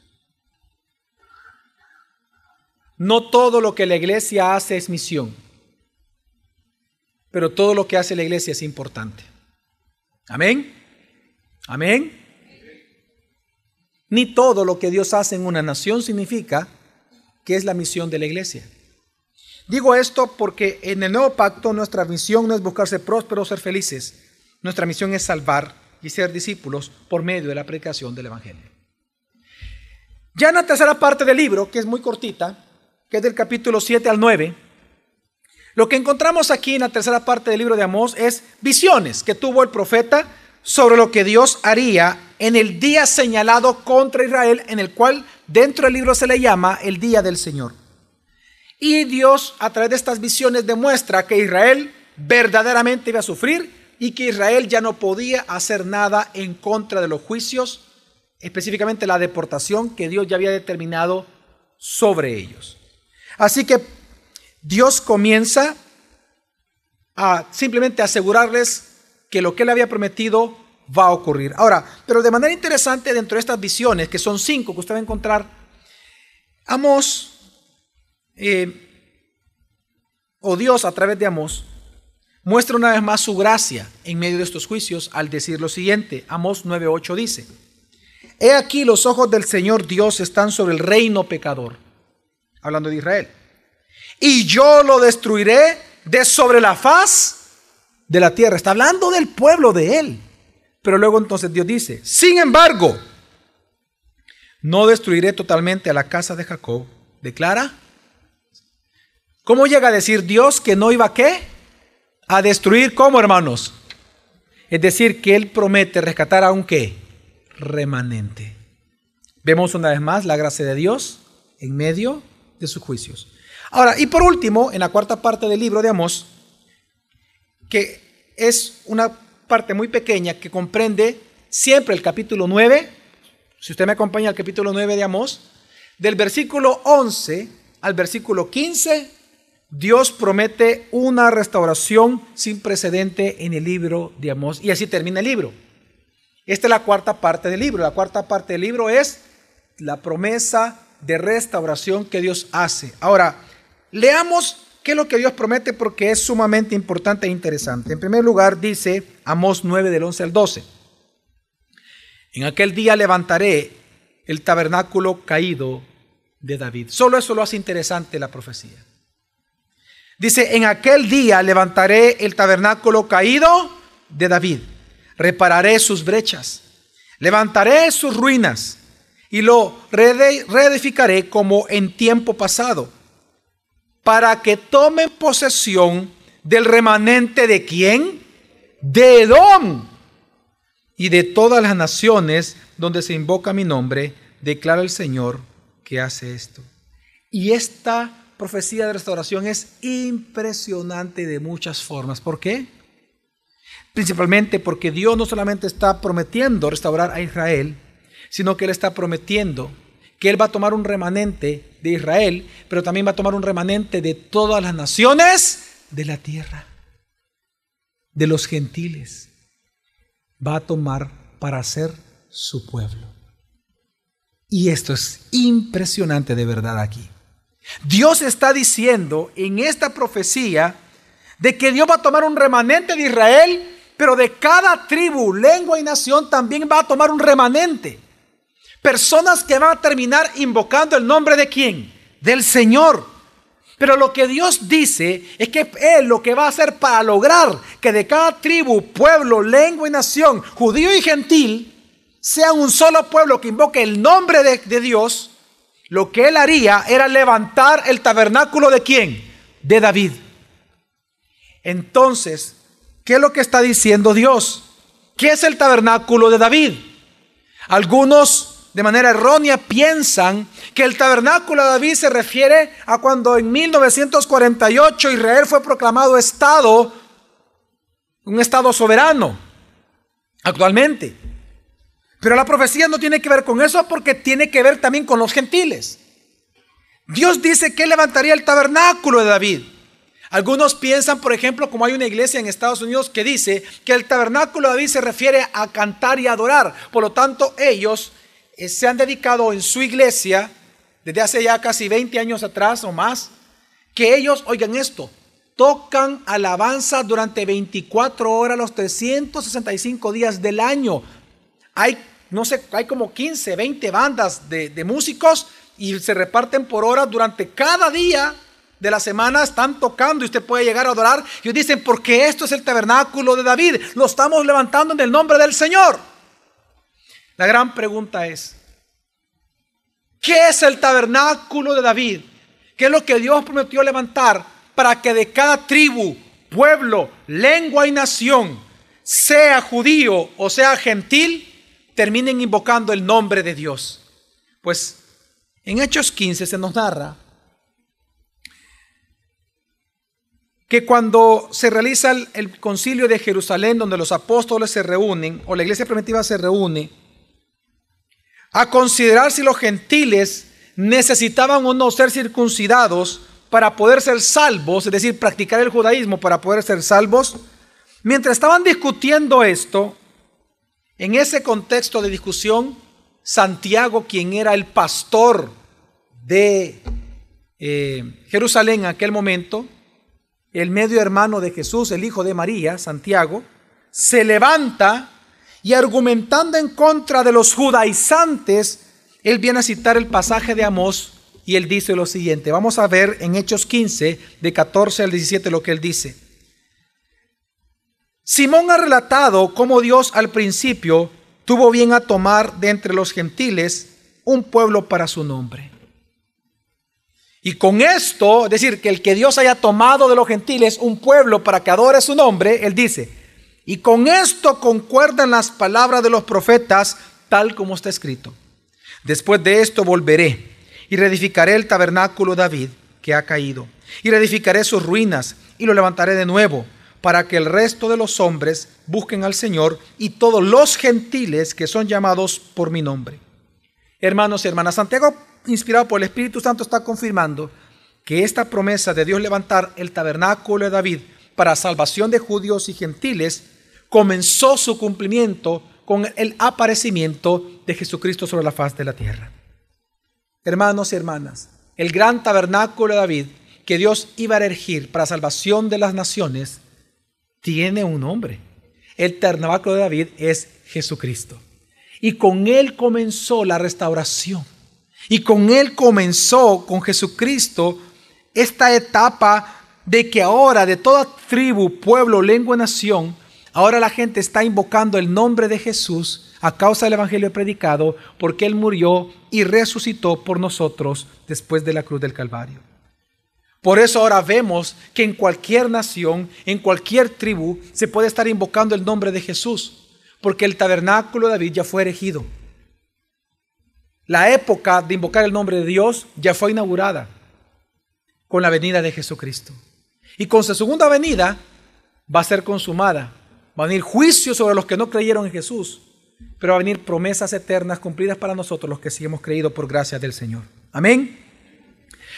No todo lo que la iglesia hace es misión, pero todo lo que hace la iglesia es importante. Amén. Amén. Ni todo lo que Dios hace en una nación significa que es la misión de la iglesia. Digo esto porque en el nuevo pacto nuestra misión no es buscar ser prósperos o ser felices. Nuestra misión es salvar y ser discípulos por medio de la predicación del Evangelio. Ya en la tercera parte del libro, que es muy cortita, que es del capítulo 7 al 9, Lo que encontramos aquí en la tercera parte del libro de Amós es visiones que tuvo el profeta sobre lo que Dios haría en el día señalado contra Israel, en el cual dentro del libro se le llama el día del Señor. Y Dios a través de estas visiones demuestra que Israel verdaderamente iba a sufrir y que Israel ya no podía hacer nada en contra de los juicios, específicamente la deportación que Dios ya había determinado sobre ellos. Así que Dios comienza a simplemente asegurarles que lo que él había prometido va a ocurrir. Ahora, pero de manera interesante dentro de estas visiones, que son cinco que usted va a encontrar, Amos, eh, o Dios a través de Amos, muestra una vez más su gracia en medio de estos juicios al decir lo siguiente. Amos 9.8 dice, He aquí los ojos del Señor Dios están sobre el reino pecador, hablando de Israel y yo lo destruiré de sobre la faz de la tierra. Está hablando del pueblo de él. Pero luego entonces Dios dice, sin embargo, no destruiré totalmente a la casa de Jacob. Declara. ¿Cómo llega a decir Dios que no iba a qué? A destruir cómo, hermanos. Es decir, que Él promete rescatar a un qué? Remanente. Vemos una vez más la gracia de Dios en medio de sus juicios. Ahora, y por último, en la cuarta parte del libro de Amós, que es una parte muy pequeña que comprende siempre el capítulo 9, si usted me acompaña al capítulo 9 de Amós, del versículo 11 al versículo 15, Dios promete una restauración sin precedente en el libro de Amós. Y así termina el libro. Esta es la cuarta parte del libro. La cuarta parte del libro es la promesa de restauración que Dios hace. Ahora, Leamos qué es lo que Dios promete porque es sumamente importante e interesante. En primer lugar, dice Amós 9 del 11 al 12. En aquel día levantaré el tabernáculo caído de David. Solo eso lo hace interesante la profecía. Dice, en aquel día levantaré el tabernáculo caído de David. Repararé sus brechas. Levantaré sus ruinas y lo reedificaré como en tiempo pasado para que tomen posesión del remanente de quién? De Edom y de todas las naciones donde se invoca mi nombre, declara el Señor que hace esto. Y esta profecía de restauración es impresionante de muchas formas. ¿Por qué? Principalmente porque Dios no solamente está prometiendo restaurar a Israel, sino que Él está prometiendo que Él va a tomar un remanente de Israel, pero también va a tomar un remanente de todas las naciones de la tierra, de los gentiles. Va a tomar para ser su pueblo. Y esto es impresionante de verdad aquí. Dios está diciendo en esta profecía de que Dios va a tomar un remanente de Israel, pero de cada tribu, lengua y nación también va a tomar un remanente. Personas que van a terminar invocando el nombre de quién? Del Señor. Pero lo que Dios dice es que Él lo que va a hacer para lograr que de cada tribu, pueblo, lengua y nación, judío y gentil, sea un solo pueblo que invoque el nombre de, de Dios, lo que Él haría era levantar el tabernáculo de quién? De David. Entonces, ¿qué es lo que está diciendo Dios? ¿Qué es el tabernáculo de David? Algunos de manera errónea piensan que el tabernáculo de David se refiere a cuando en 1948 Israel fue proclamado Estado, un Estado soberano, actualmente. Pero la profecía no tiene que ver con eso porque tiene que ver también con los gentiles. Dios dice que levantaría el tabernáculo de David. Algunos piensan, por ejemplo, como hay una iglesia en Estados Unidos que dice que el tabernáculo de David se refiere a cantar y adorar. Por lo tanto, ellos se han dedicado en su iglesia, desde hace ya casi 20 años atrás o más, que ellos, oigan esto, tocan alabanza durante 24 horas los 365 días del año. Hay, no sé, hay como 15, 20 bandas de, de músicos y se reparten por horas durante cada día de la semana están tocando y usted puede llegar a adorar. Y dicen, porque esto es el tabernáculo de David, lo estamos levantando en el nombre del Señor. La gran pregunta es, ¿qué es el tabernáculo de David? ¿Qué es lo que Dios prometió levantar para que de cada tribu, pueblo, lengua y nación, sea judío o sea gentil, terminen invocando el nombre de Dios. Pues en Hechos 15 se nos narra que cuando se realiza el, concilio de Jerusalén, donde los apóstoles se reúnen, o la iglesia primitiva se reúne, a considerar si los gentiles necesitaban o no ser circuncidados para poder ser salvos, es decir, practicar el judaísmo para poder ser salvos. Mientras estaban discutiendo esto, en ese contexto de discusión, Santiago, quien era el pastor de eh, Jerusalén en aquel momento, el medio hermano de Jesús, el hijo de María, Santiago, se levanta y argumentando en contra de los judaizantes, él viene a citar el pasaje de Amós y él dice lo siguiente. Vamos a ver en Hechos 15, de 14 al 17, lo que él dice. Simón ha relatado cómo Dios al principio tuvo bien a tomar de entre los gentiles un pueblo para su nombre. Y con esto, es decir, que el que Dios haya tomado de los gentiles un pueblo para que adore su nombre, él dice, y con esto concuerdan las palabras de los profetas tal como está escrito. Después de esto volveré y reedificaré el tabernáculo de David que ha caído, y reedificaré sus ruinas y lo levantaré de nuevo, para que el resto de los hombres busquen al Señor y todos los gentiles que son llamados por mi nombre. Hermanos y hermanas, Santiago inspirado por el Espíritu Santo, está confirmando que esta promesa de Dios levantar el tabernáculo de David para salvación de judíos y gentiles comenzó su cumplimiento con el aparecimiento de Jesucristo sobre la faz de la tierra. Hermanos y hermanas, el gran tabernáculo de David que Dios iba a erigir para salvación de las naciones tiene un nombre. El tabernáculo de David es Jesucristo. Y con él comenzó la restauración. Y con Él comenzó, con Jesucristo, esta etapa de que ahora de toda tribu, pueblo, lengua, nación, ahora la gente está invocando el nombre de Jesús a causa del Evangelio predicado, porque Él murió y resucitó por nosotros después de la cruz del Calvario. Por eso ahora vemos que en cualquier nación, en cualquier tribu, se puede estar invocando el nombre de Jesús, porque el tabernáculo de David ya fue erigido. La época de invocar el nombre de Dios ya fue inaugurada con la venida de Jesucristo. Y con su segunda venida va a ser consumada. Va a venir juicio sobre los que no creyeron en Jesús, pero va a venir promesas eternas cumplidas para nosotros los que sí hemos creído por gracia del Señor. Amén.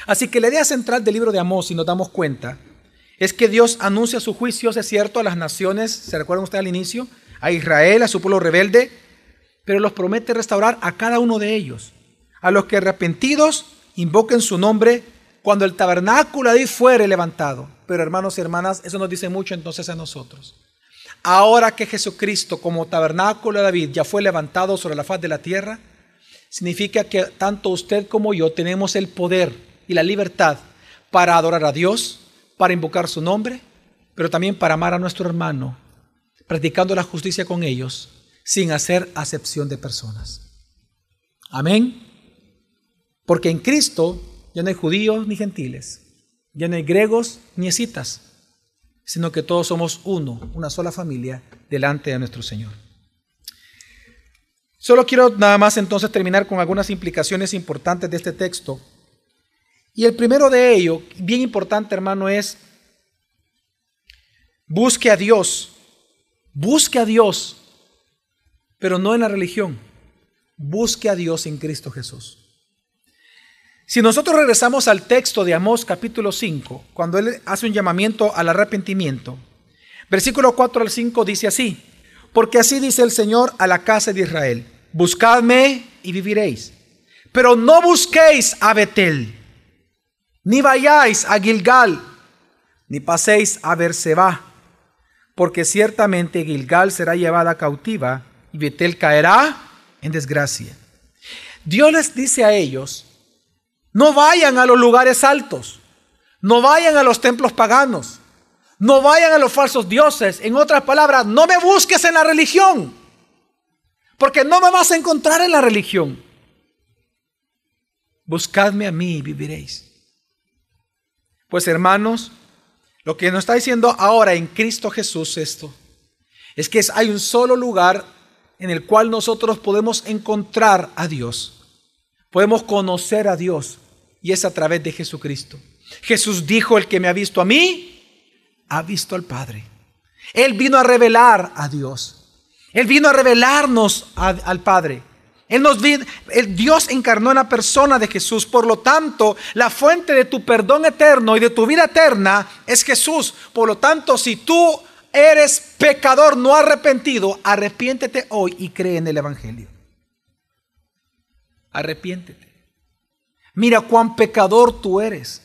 Así que la idea central del libro de Amós, si nos damos cuenta, es que Dios anuncia sus juicios, es cierto, a las naciones, ¿se recuerdan ustedes al inicio? A Israel, a su pueblo rebelde, pero los promete restaurar a cada uno de ellos. A los que arrepentidos invoquen su nombre cuando el tabernáculo ahí fuere levantado. Pero hermanos y hermanas, eso nos dice mucho entonces a nosotros. Ahora que Jesucristo como tabernáculo de David ya fue levantado sobre la faz de la tierra, significa que tanto usted como yo tenemos el poder y la libertad para adorar a Dios, para invocar su nombre, pero también para amar a nuestro hermano, practicando la justicia con ellos sin hacer acepción de personas. Amén. Porque en Cristo ya no hay judíos ni gentiles, ya no hay griegos ni escitas, sino que todos somos uno, una sola familia delante de nuestro Señor. Solo quiero nada más entonces terminar con algunas implicaciones importantes de este texto. Y el primero de ello, bien importante hermano, es busque a Dios, busque a Dios pero no en la religión. Busque a Dios en Cristo Jesús. Si nosotros regresamos al texto de Amós capítulo 5, cuando él hace un llamamiento al arrepentimiento, versículo 4 al 5 dice así, porque así dice el Señor a la casa de Israel, buscadme y viviréis, pero no busquéis a Betel, ni vayáis a Gilgal, ni paséis a Berseba, porque ciertamente Gilgal será llevada cautiva y Betel caerá en desgracia. Dios les dice a ellos, no vayan a los lugares altos, no vayan a los templos paganos, no vayan a los falsos dioses. En otras palabras, no me busques en la religión, porque no me vas a encontrar en la religión. Buscadme a mí y viviréis. Pues hermanos, Lo que nos está diciendo ahora en Cristo Jesús esto, es que hay un solo lugar en el cual nosotros podemos encontrar a Dios, podemos conocer a Dios, y es a través de Jesucristo. Jesús dijo, el que me ha visto a mí, ha visto al Padre. Él vino a revelar a Dios. Él vino a revelarnos al Padre. Él nos el Dios encarnó en la persona de Jesús. Por lo tanto, la fuente de tu perdón eterno y de tu vida eterna es Jesús. Por lo tanto, si tú eres pecador no arrepentido, arrepiéntete hoy y cree en el Evangelio. Arrepiéntete. Mira cuán pecador tú eres.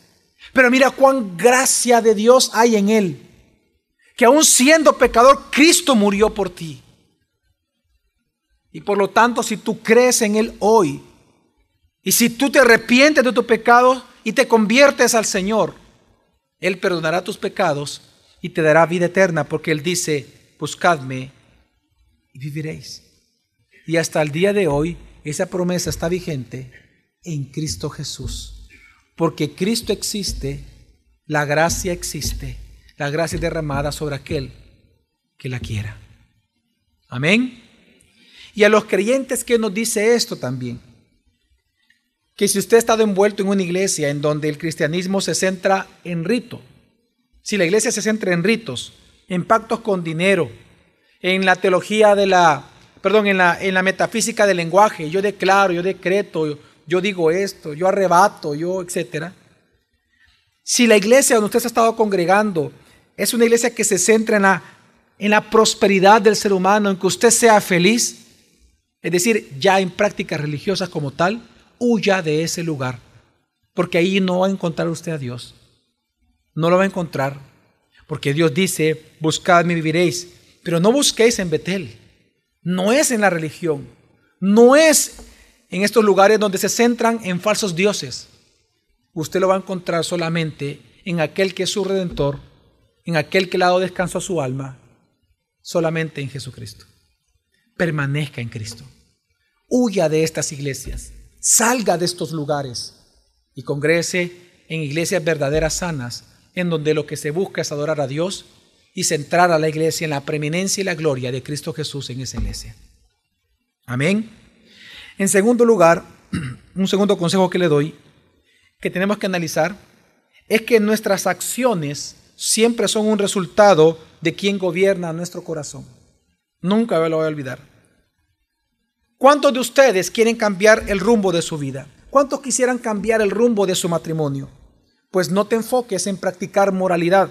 Pero mira cuán gracia de Dios hay en él. Que aún siendo pecador, Cristo murió por ti. Y por lo tanto, si tú crees en Él hoy, y si tú te arrepientes de tu pecado y te conviertes al Señor, Él perdonará tus pecados y te dará vida eterna, porque Él dice, buscadme y viviréis. Y hasta el día de hoy, esa promesa está vigente en Cristo Jesús. Porque Cristo existe, la gracia existe, la gracia es derramada sobre aquel que la quiera. Amén. Y a los creyentes que nos dice esto también, que si usted ha estado envuelto en una iglesia en donde el cristianismo se centra en rito, si la iglesia se centra en ritos, en pactos con dinero, en la teología de la, perdón, en la, en la metafísica del lenguaje, yo declaro, yo decreto, yo, digo esto, yo arrebato, yo, etcétera. Si la iglesia donde usted se ha estado congregando es una iglesia que se centra en la, en la prosperidad del ser humano, en que usted sea feliz, es decir, ya en prácticas religiosas como tal, huya de ese lugar, porque ahí no va a encontrar usted a Dios. No lo va a encontrar, porque Dios dice, buscadme y viviréis, pero no busquéis en Betel, no es en la religión, no es en estos lugares donde se centran en falsos dioses. Usted lo va a encontrar solamente en aquel que es su redentor, en aquel que le ha dado descanso a su alma, solamente en Jesucristo permanezca en Cristo. Huya de estas iglesias, salga de estos lugares y congrese en iglesias verdaderas sanas, en donde lo que se busca es adorar a Dios y centrar a la iglesia en la preeminencia y la gloria de Cristo Jesús en esa iglesia. Amén. En segundo lugar, [clears throat] un segundo consejo que le doy, que tenemos que analizar, es que nuestras acciones siempre son un resultado de quien gobierna nuestro corazón. Nunca lo voy a olvidar. ¿Cuántos de ustedes quieren cambiar el rumbo de su vida? ¿Cuántos quisieran cambiar el rumbo de su matrimonio? Pues no te enfoques en practicar moralidad.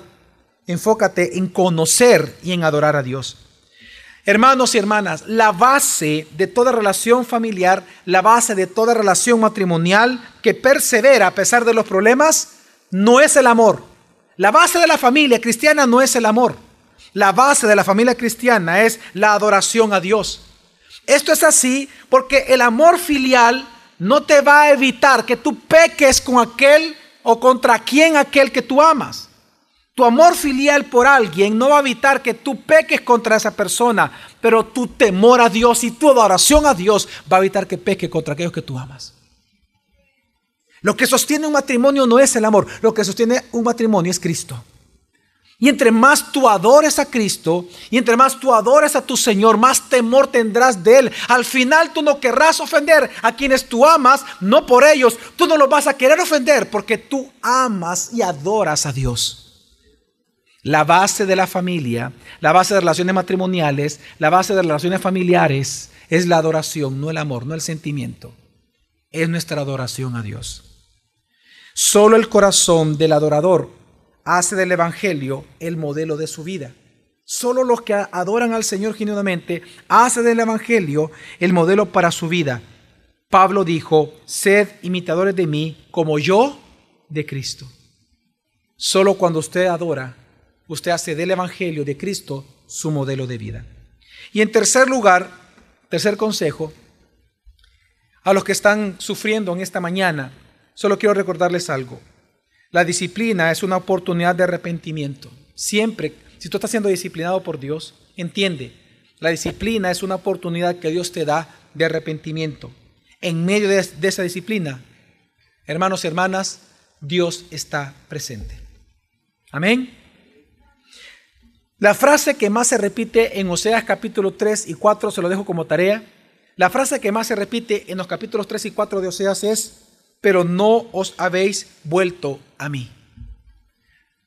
Enfócate en conocer y en adorar a Dios. Hermanos y hermanas, la base de toda relación familiar, la base de toda relación matrimonial que persevera a pesar de los problemas, no es el amor. La base de la familia cristiana no es el amor. La base de la familia cristiana es la adoración a Dios. Esto es así porque el amor filial no te va a evitar que tú peques con aquel o contra quien aquel que tú amas. Tu amor filial por alguien no va a evitar que tú peques contra esa persona, pero tu temor a Dios y tu adoración a Dios va a evitar que peques contra aquellos que tú amas. Lo que sostiene un matrimonio no es el amor, lo que sostiene un matrimonio es Cristo. Y entre más tú adores a Cristo y entre más tú adores a tu Señor, más temor tendrás de Él. Al final tú no querrás ofender a quienes tú amas, no por ellos. Tú no los vas a querer ofender porque tú amas y adoras a Dios. La base de la familia, la base de relaciones matrimoniales, la base de relaciones familiares es la adoración, no el amor, no el sentimiento. Es nuestra adoración a Dios. Solo el corazón del adorador hace del Evangelio el modelo de su vida. Solo los que adoran al Señor genuinamente hace del Evangelio el modelo para su vida. Pablo dijo, sed imitadores de mí como yo de Cristo. Solo cuando usted adora, usted hace del Evangelio de Cristo su modelo de vida. Y en tercer lugar, tercer consejo, a los que están sufriendo en esta mañana, solo quiero recordarles algo. La disciplina es una oportunidad de arrepentimiento. Siempre, si tú estás siendo disciplinado por Dios, entiende, la disciplina es una oportunidad que Dios te da de arrepentimiento. En medio de, esa disciplina, hermanos y hermanas, Dios está presente. Amén. La frase que más se repite en Oseas capítulo 3 y 4, se lo dejo como tarea. La frase que más se repite en los capítulos 3 y 4 de Oseas es, pero no os habéis vuelto a mí.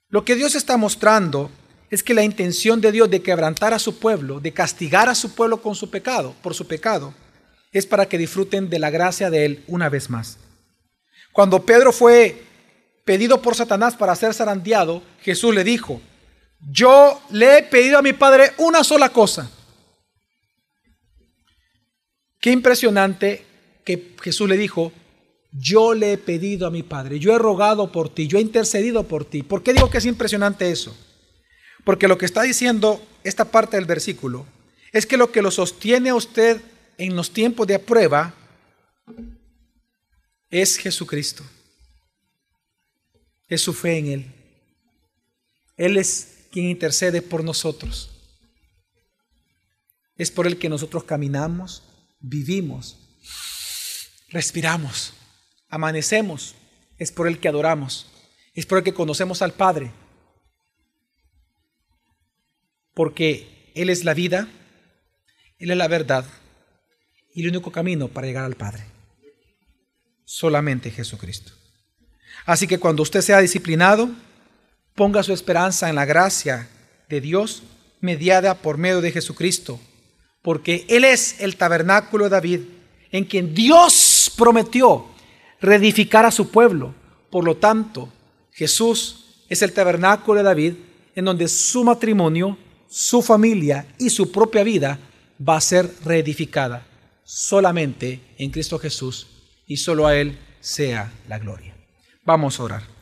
Lo que Dios está mostrando es que la intención de Dios de quebrantar a su pueblo, de castigar a su pueblo con su pecado, por su pecado, es para que disfruten de la gracia de Él una vez más. Cuando Pedro fue pedido por Satanás para ser zarandeado, Jesús le dijo, yo le he pedido a mi Padre una sola cosa. Qué impresionante que Jesús le dijo, yo le he pedido a mi Padre, yo he rogado por ti, yo he intercedido por ti. ¿Por qué digo que es impresionante eso? Porque lo que está diciendo esta parte del versículo es que lo que lo sostiene a usted en los tiempos de prueba es Jesucristo. Es su fe en Él. Él es quien intercede por nosotros. Es por Él que nosotros caminamos, vivimos, respiramos, amanecemos. Es por Él que adoramos. Es por Él que conocemos al Padre. Porque Él es la vida, Él es la verdad y el único camino para llegar al Padre. Solamente Jesucristo. Así que cuando usted sea disciplinado, ponga su esperanza en la gracia de Dios mediada por medio de Jesucristo, porque Él es el tabernáculo de David, en quien Dios prometió reedificar a su pueblo. Por lo tanto, Jesús es el tabernáculo de David, en donde su matrimonio, su familia y su propia vida va a ser reedificada solamente en Cristo Jesús y solo a Él sea la gloria. Vamos a orar.